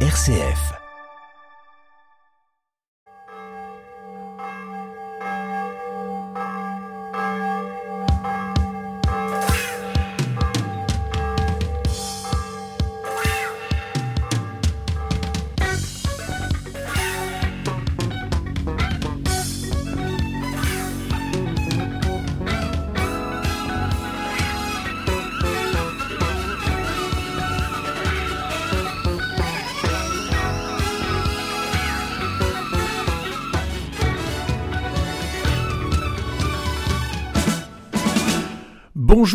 RCF.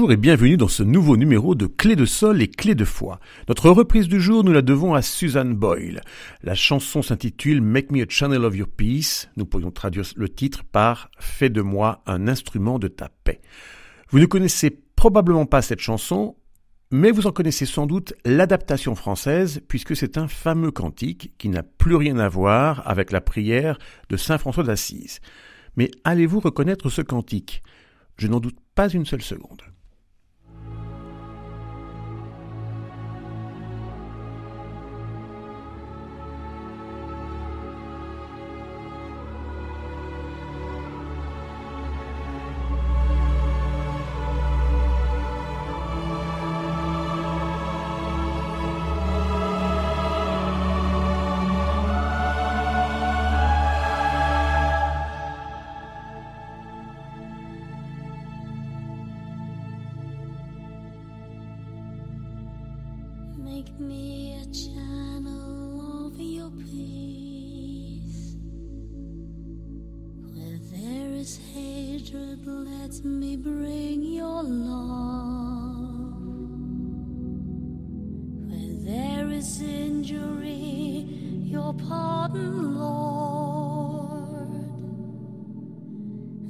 Bonjour et bienvenue dans ce nouveau numéro de Clé de sol et Clé de foi. Notre reprise du jour, nous la devons à Susan Boyle. La chanson s'intitule Make me a channel of your peace. Nous pourrions traduire le titre par Fais de moi un instrument de ta paix. Vous ne connaissez probablement pas cette chanson, mais vous en connaissez sans doute l'adaptation française, puisque c'est un fameux cantique qui n'a plus rien à voir avec la prière de Saint François d'Assise. Mais allez-vous reconnaître ce cantique? Je n'en doute pas une seule seconde. Let me bring your love. Where there is injury, your pardon, Lord.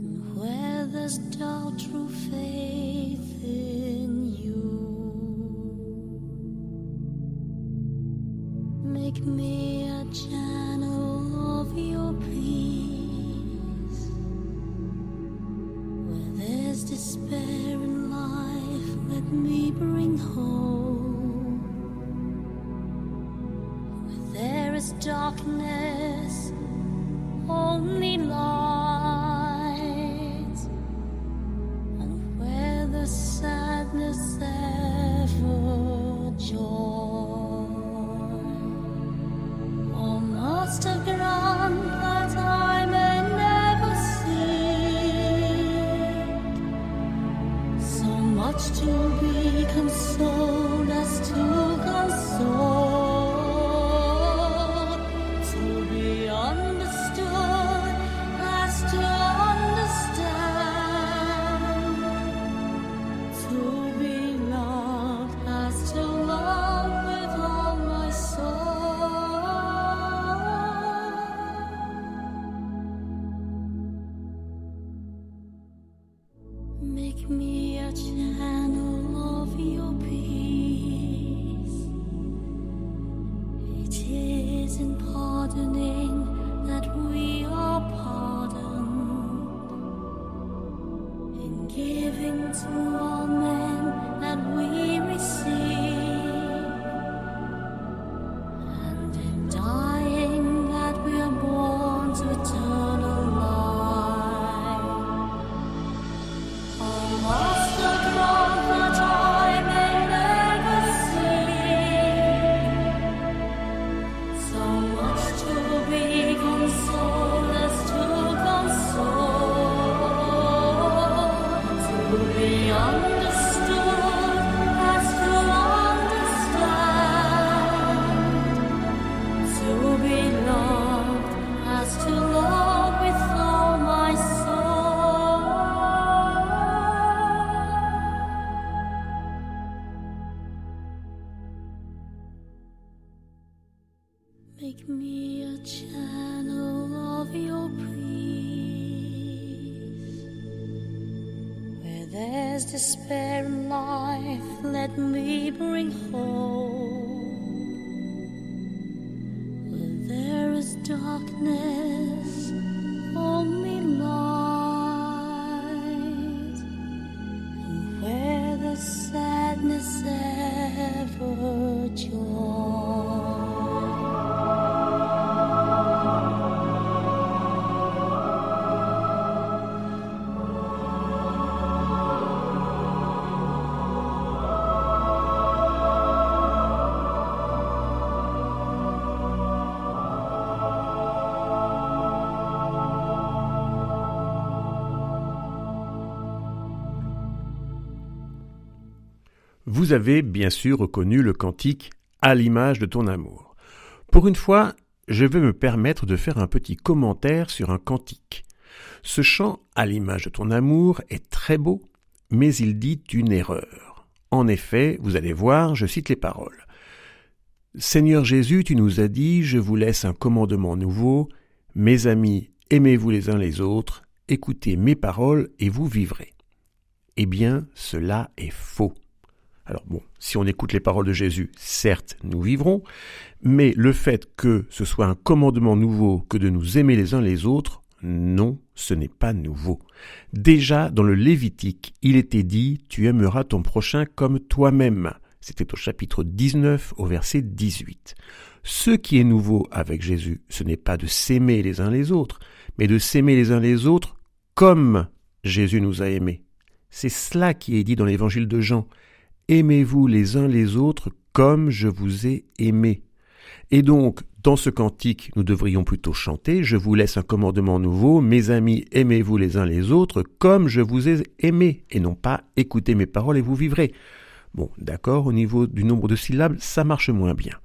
And where there's doubt, true faith ne Avez bien sûr reconnu le cantique à l'image de ton amour. Pour une fois, je vais me permettre de faire un petit commentaire sur un cantique. Ce chant à l'image de ton amour est très beau, mais il dit une erreur. En effet, vous allez voir, je cite les paroles. Seigneur Jésus, tu nous as dit, je vous laisse un commandement nouveau, mes amis, aimez-vous les uns les autres, écoutez mes paroles et vous vivrez. Eh bien, cela est faux. Alors bon, si on écoute les paroles de Jésus, certes, nous vivrons, mais le fait que ce soit un commandement nouveau que de nous aimer les uns les autres, non, ce n'est pas nouveau. Déjà, dans le Lévitique, il était dit, tu aimeras ton prochain comme toi-même. C'était au chapitre 19, au verset 18. Ce qui est nouveau avec Jésus, ce n'est pas de s'aimer les uns les autres, mais de s'aimer les uns les autres comme Jésus nous a aimés. C'est cela qui est dit dans l'évangile de Jean. Aimez-vous les uns les autres comme je vous ai aimé. Et donc, dans ce cantique, nous devrions plutôt chanter Je vous laisse un commandement nouveau, mes amis, aimez-vous les uns les autres comme je vous ai aimé, et non pas écoutez mes paroles et vous vivrez. Bon, d'accord, au niveau du nombre de syllabes, ça marche moins bien.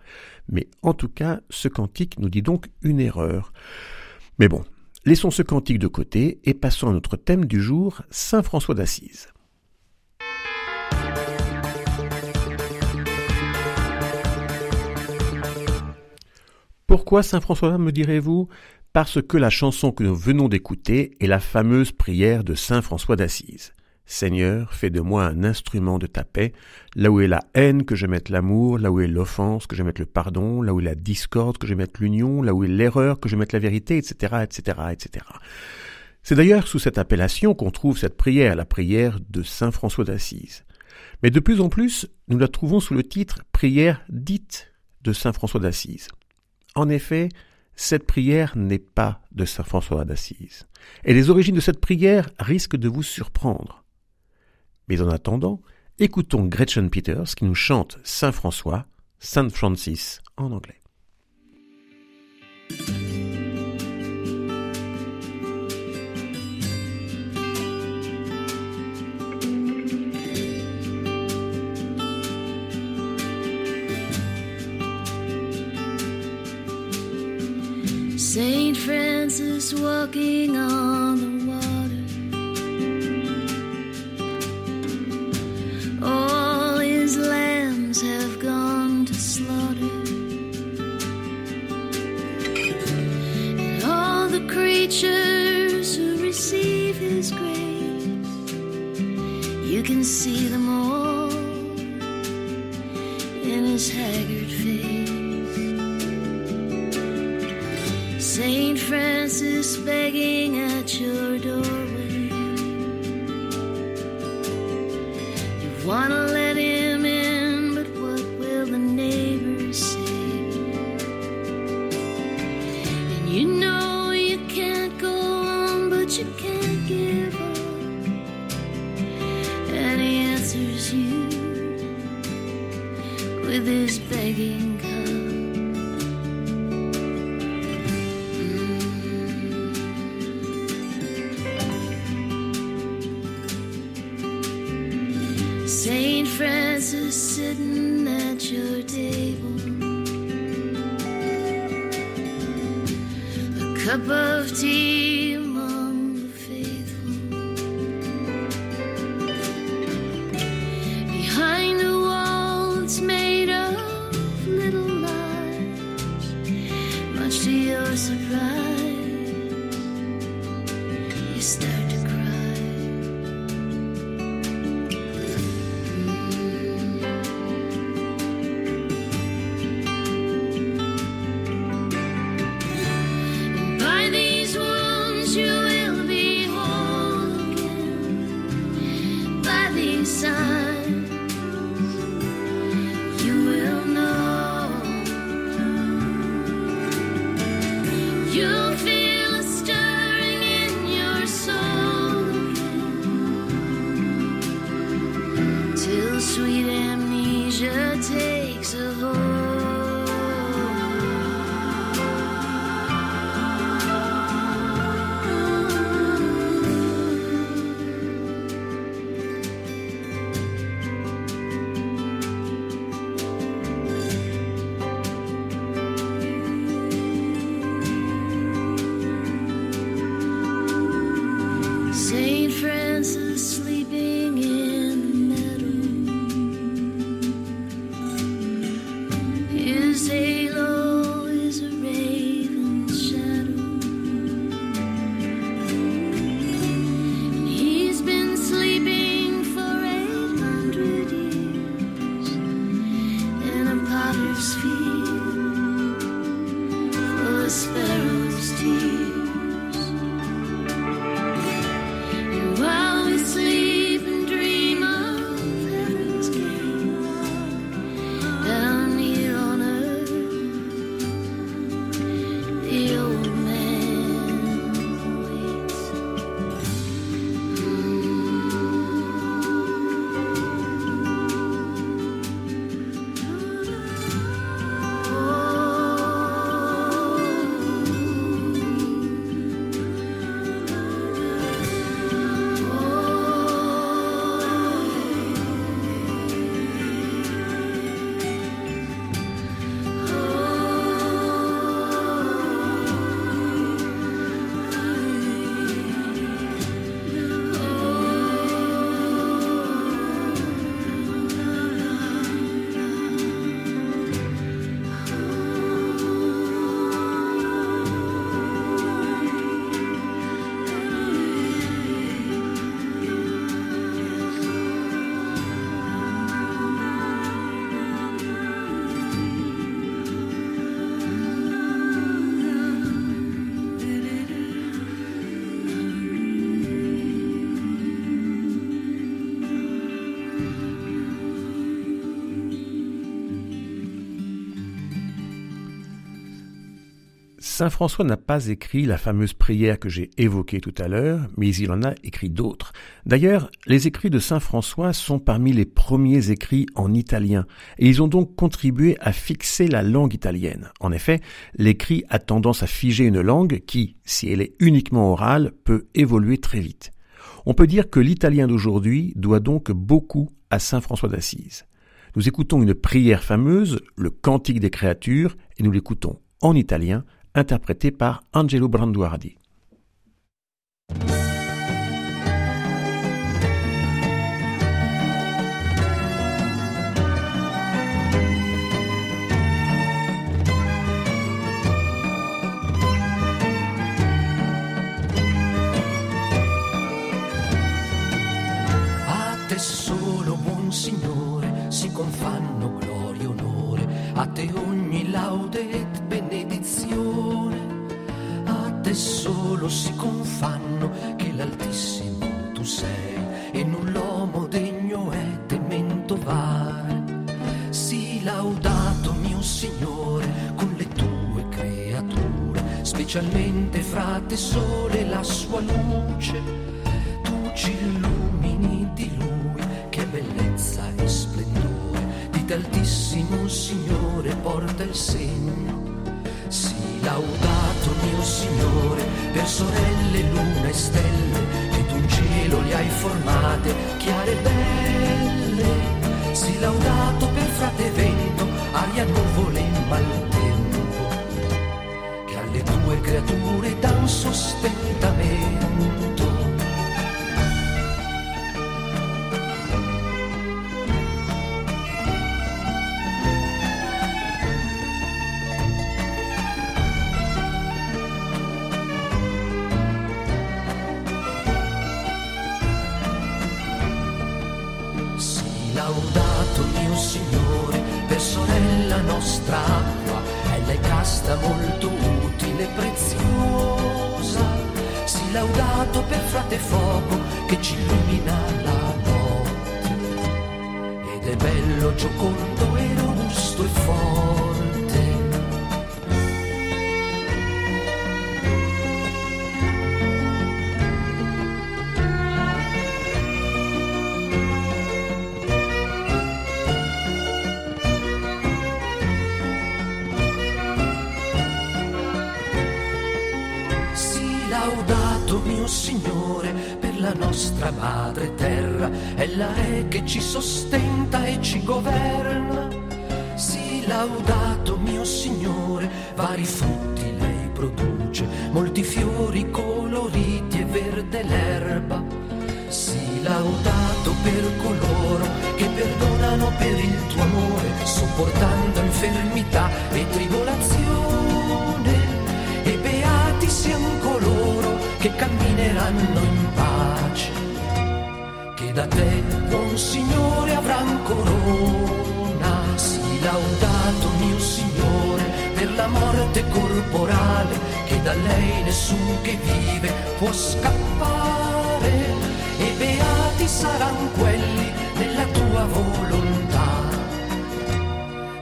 Mais en tout cas, ce cantique nous dit donc une erreur. Mais bon, laissons ce cantique de côté et passons à notre thème du jour, Saint François d'Assise. Pourquoi Saint François, me direz-vous? Parce que la chanson que nous venons d'écouter est la fameuse prière de Saint François d'Assise. Seigneur, fais de moi un instrument de ta paix, là où est la haine que je mette l'amour, là où est l'offense que je mette le pardon, là où est la discorde que je mette l'union, là où est l'erreur que je mette la vérité, etc., etc., etc. C'est d'ailleurs sous cette appellation qu'on trouve cette prière, la prière de Saint François d'Assise. Mais de plus en plus, nous la trouvons sous le titre prière dite de Saint François d'Assise. En effet, cette prière n'est pas de Saint François d'Assise. Et les origines de cette prière risquent de vous surprendre. Mais en attendant, écoutons Gretchen Peters qui nous chante Saint François, Saint Francis en anglais. Walking on the water. All his lambs have gone to slaughter. And all the creatures who receive his grace, you can see them all in his haggard face. Saint Francis begging at your doorway. You wanna let Saint François n'a pas écrit la fameuse prière que j'ai évoquée tout à l'heure, mais il en a écrit d'autres. D'ailleurs, les écrits de Saint François sont parmi les premiers écrits en italien, et ils ont donc contribué à fixer la langue italienne. En effet, l'écrit a tendance à figer une langue qui, si elle est uniquement orale, peut évoluer très vite. On peut dire que l'italien d'aujourd'hui doit donc beaucoup à Saint François d'Assise. Nous écoutons une prière fameuse, le Cantique des créatures, et nous l'écoutons en italien, interprété par Angelo Branduardi. Solo si confanno che l'Altissimo tu sei, e null'uomo degno è temento vare. Sii laudato, mio Signore, con le tue creature, specialmente fra te sole la sua luce. Maltempo, che alle tue creature dan sostentamento. Signore, per la nostra madre terra, ella è che ci sostenta e ci governa. Si laudato mio Signore, vari frutti lei produce, molti fiori coloriti e verde l'erba. Si laudato per coloro che perdonano per il tuo amore, sopportando infermità e tribolazione. E beati siamo coloro che camminano staranno in pace, che da te buon Signore avranno corona. Si laudato mio Signore per la morte corporale, che da lei nessun che vive può scappare. E beati saranno quelli della tua volontà,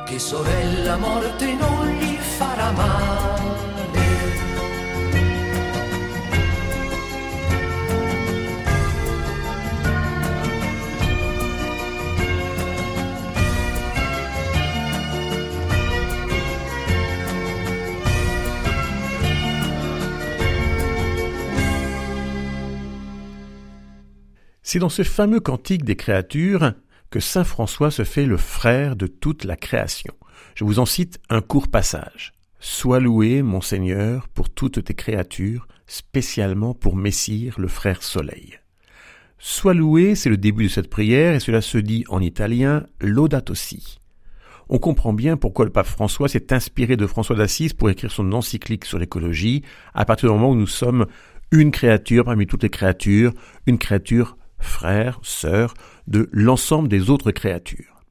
che sorella morte non gli farà male. C'est dans ce fameux cantique des créatures que Saint François se fait le frère de toute la création. Je vous en cite un court passage. Sois loué, mon Seigneur, pour toutes tes créatures, spécialement pour Messire, le frère Soleil. Sois loué, c'est le début de cette prière, et cela se dit en italien laudato si. On comprend bien pourquoi le pape François s'est inspiré de François d'Assise pour écrire son encyclique sur l'écologie, à partir du moment où nous sommes une créature parmi toutes les créatures, une créature frère, sœur de l'ensemble des autres créatures.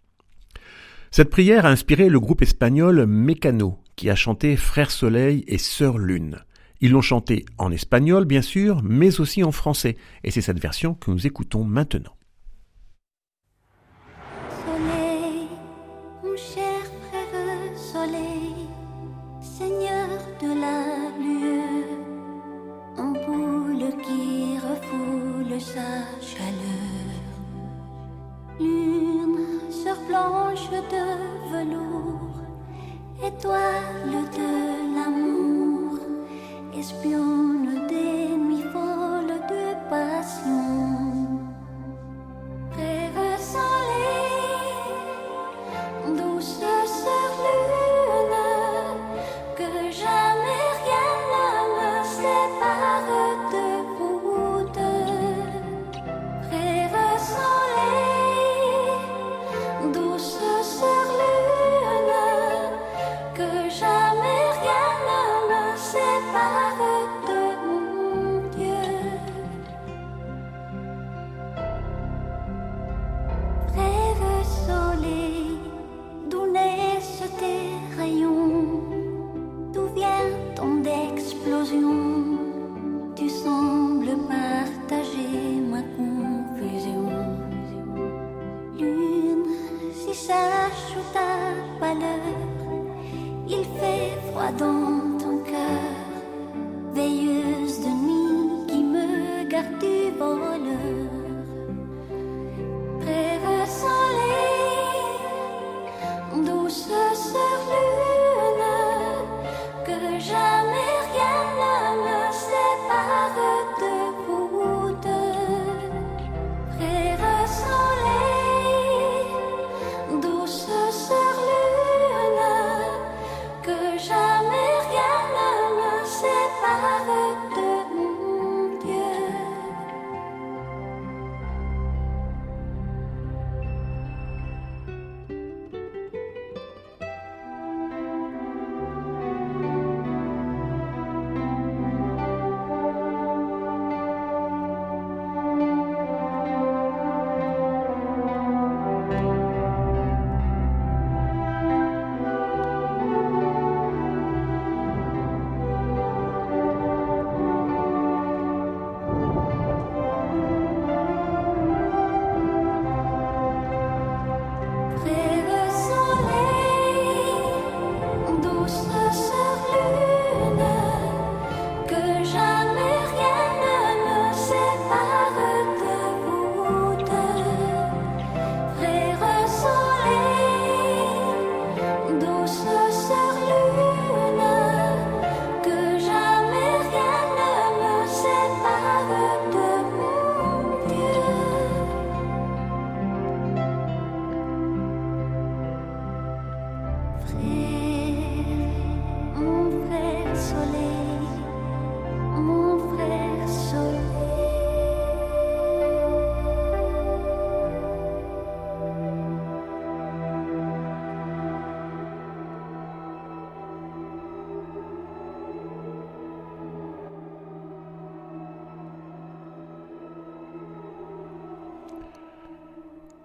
Cette prière a inspiré le groupe espagnol Mécano, qui a chanté Frère Soleil et Sœur Lune. Ils l'ont chanté en espagnol, bien sûr, mais aussi en français, et c'est cette version que nous écoutons maintenant. toi.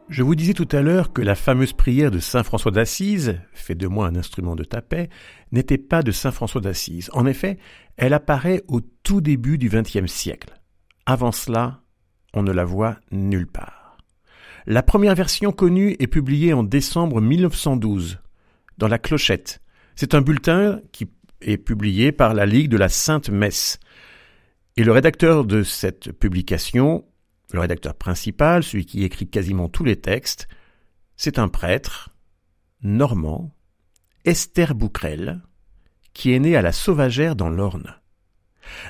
Je vous disais tout à l'heure que la fameuse prière de Saint François d'Assise, fait de moi un instrument de ta paix, n'était pas de Saint François d'Assise. En effet, elle apparaît au tout début du XXe siècle. Avant cela, on ne la voit nulle part. La première version connue est publiée en décembre 1912, dans la Clochette. C'est un bulletin qui est publié par la Ligue de la Sainte Messe. Et le rédacteur de cette publication le rédacteur principal, celui qui écrit quasiment tous les textes, c'est un prêtre normand, Esther Bouquerel, qui est né à la Sauvagère dans l'Orne.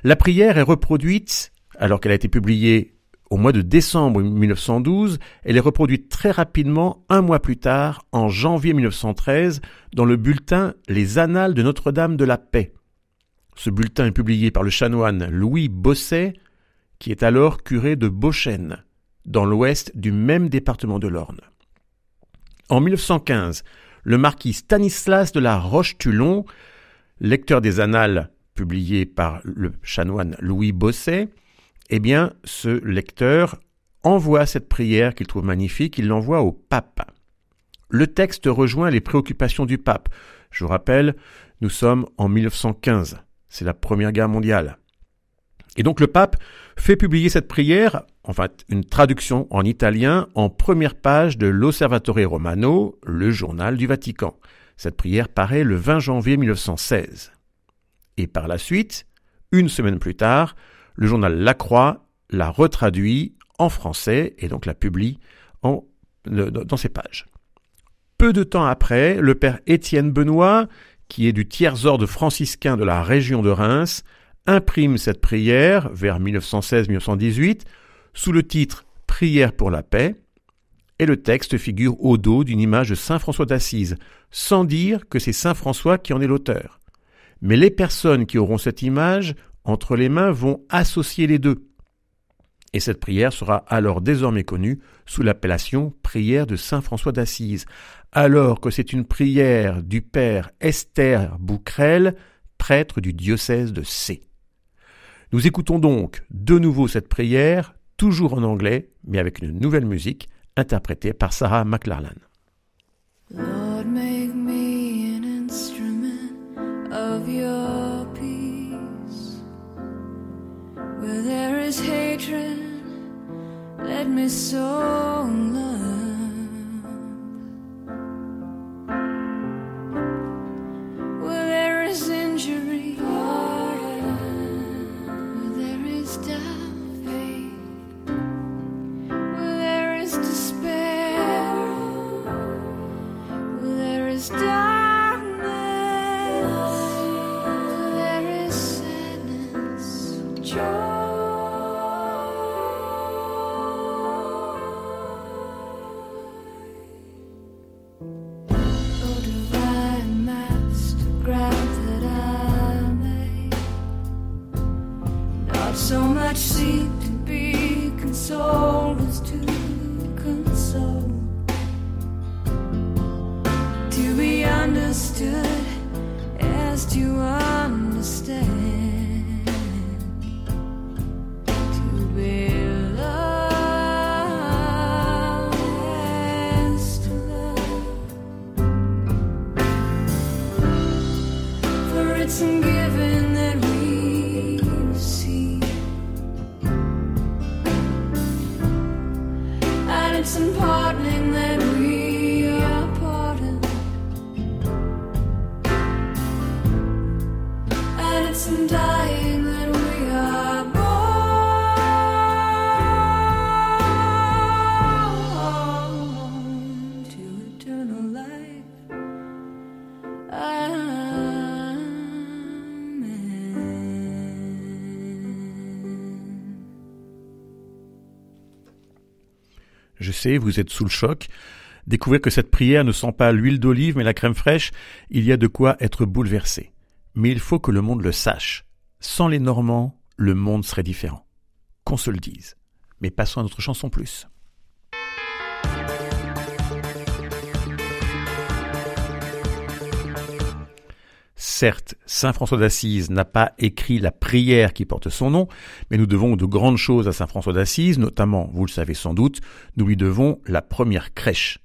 La prière est reproduite, alors qu'elle a été publiée au mois de décembre 1912, elle est reproduite très rapidement un mois plus tard, en janvier 1913, dans le bulletin Les Annales de Notre-Dame de la Paix. Ce bulletin est publié par le chanoine Louis Bosset qui est alors curé de Beauchêne, dans l'ouest du même département de l'Orne. En 1915, le marquis Stanislas de la Roche-Tulon, lecteur des annales publiés par le chanoine Louis Bosset, eh bien, ce lecteur envoie cette prière qu'il trouve magnifique, il l'envoie au pape. Le texte rejoint les préoccupations du pape. Je vous rappelle, nous sommes en 1915, c'est la Première Guerre mondiale. Et donc le pape fait publier cette prière, enfin une traduction en italien, en première page de l'Osservatore Romano, le journal du Vatican. Cette prière paraît le 20 janvier 1916. Et par la suite, une semaine plus tard, le journal La Croix la retraduit en français et donc la publie en, dans ses pages. Peu de temps après, le père Étienne Benoît, qui est du tiers-ordre franciscain de la région de Reims, imprime cette prière vers 1916-1918 sous le titre Prière pour la paix, et le texte figure au dos d'une image de Saint François d'Assise, sans dire que c'est Saint François qui en est l'auteur. Mais les personnes qui auront cette image entre les mains vont associer les deux. Et cette prière sera alors désormais connue sous l'appellation prière de Saint François d'Assise, alors que c'est une prière du père Esther Bouquerel, prêtre du diocèse de C. Nous écoutons donc de nouveau cette prière, toujours en anglais, mais avec une nouvelle musique, interprétée par Sarah McLarlan. 情意 Vous êtes sous le choc. Découvrez que cette prière ne sent pas l'huile d'olive mais la crème fraîche, il y a de quoi être bouleversé. Mais il faut que le monde le sache. Sans les Normands, le monde serait différent. Qu'on se le dise. Mais passons à notre chanson plus. Certes, Saint François d'Assise n'a pas écrit la prière qui porte son nom, mais nous devons de grandes choses à Saint François d'Assise, notamment, vous le savez sans doute, nous lui devons la première crèche.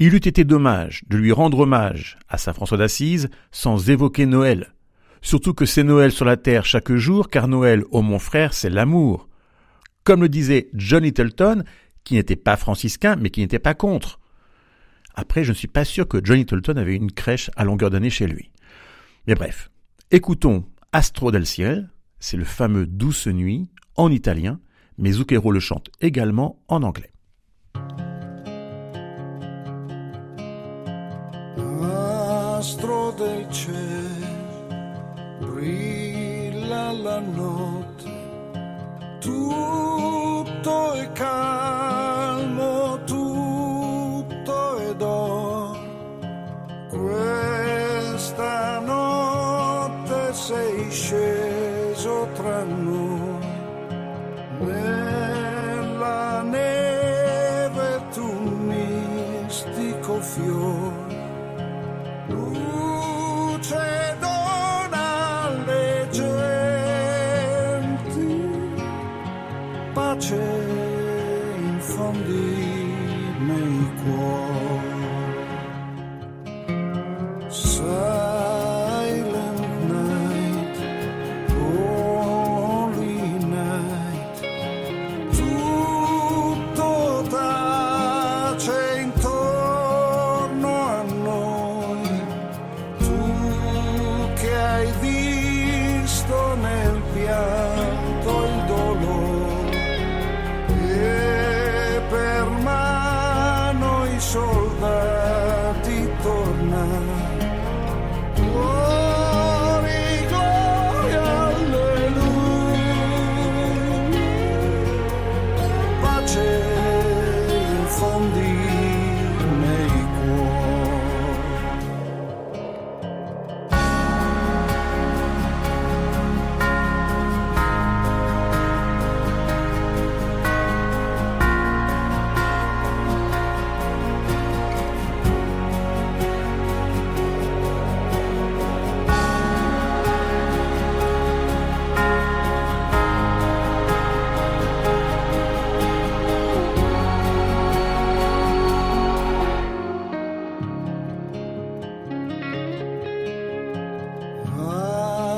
Il eût été dommage de lui rendre hommage à Saint François d'Assise sans évoquer Noël. Surtout que c'est Noël sur la terre chaque jour, car Noël, ô mon frère, c'est l'amour. Comme le disait John Littleton, qui n'était pas franciscain, mais qui n'était pas contre. Après, je ne suis pas sûr que John Littleton avait une crèche à longueur d'année chez lui. Mais bref, écoutons Astro del Ciel, c'est le fameux Douce Nuit en italien, mais Zucchero le chante également en anglais.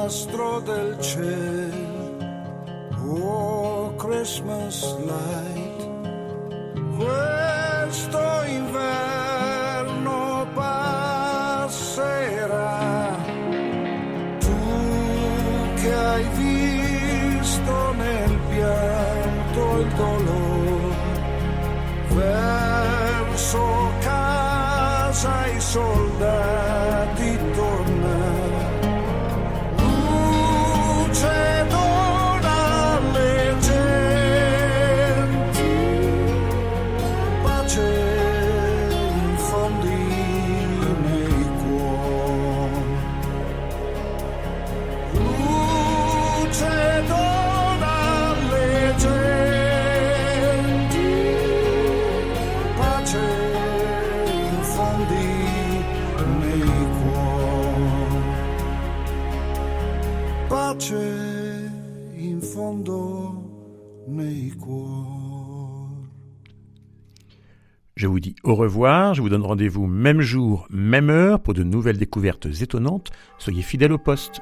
Astro del cielo, oh Christmas light, questo inverno passerà. Tu che hai visto nel pianto il dolore, verso casa i soldati Je vous dis au revoir, je vous donne rendez-vous même jour, même heure pour de nouvelles découvertes étonnantes. Soyez fidèles au poste.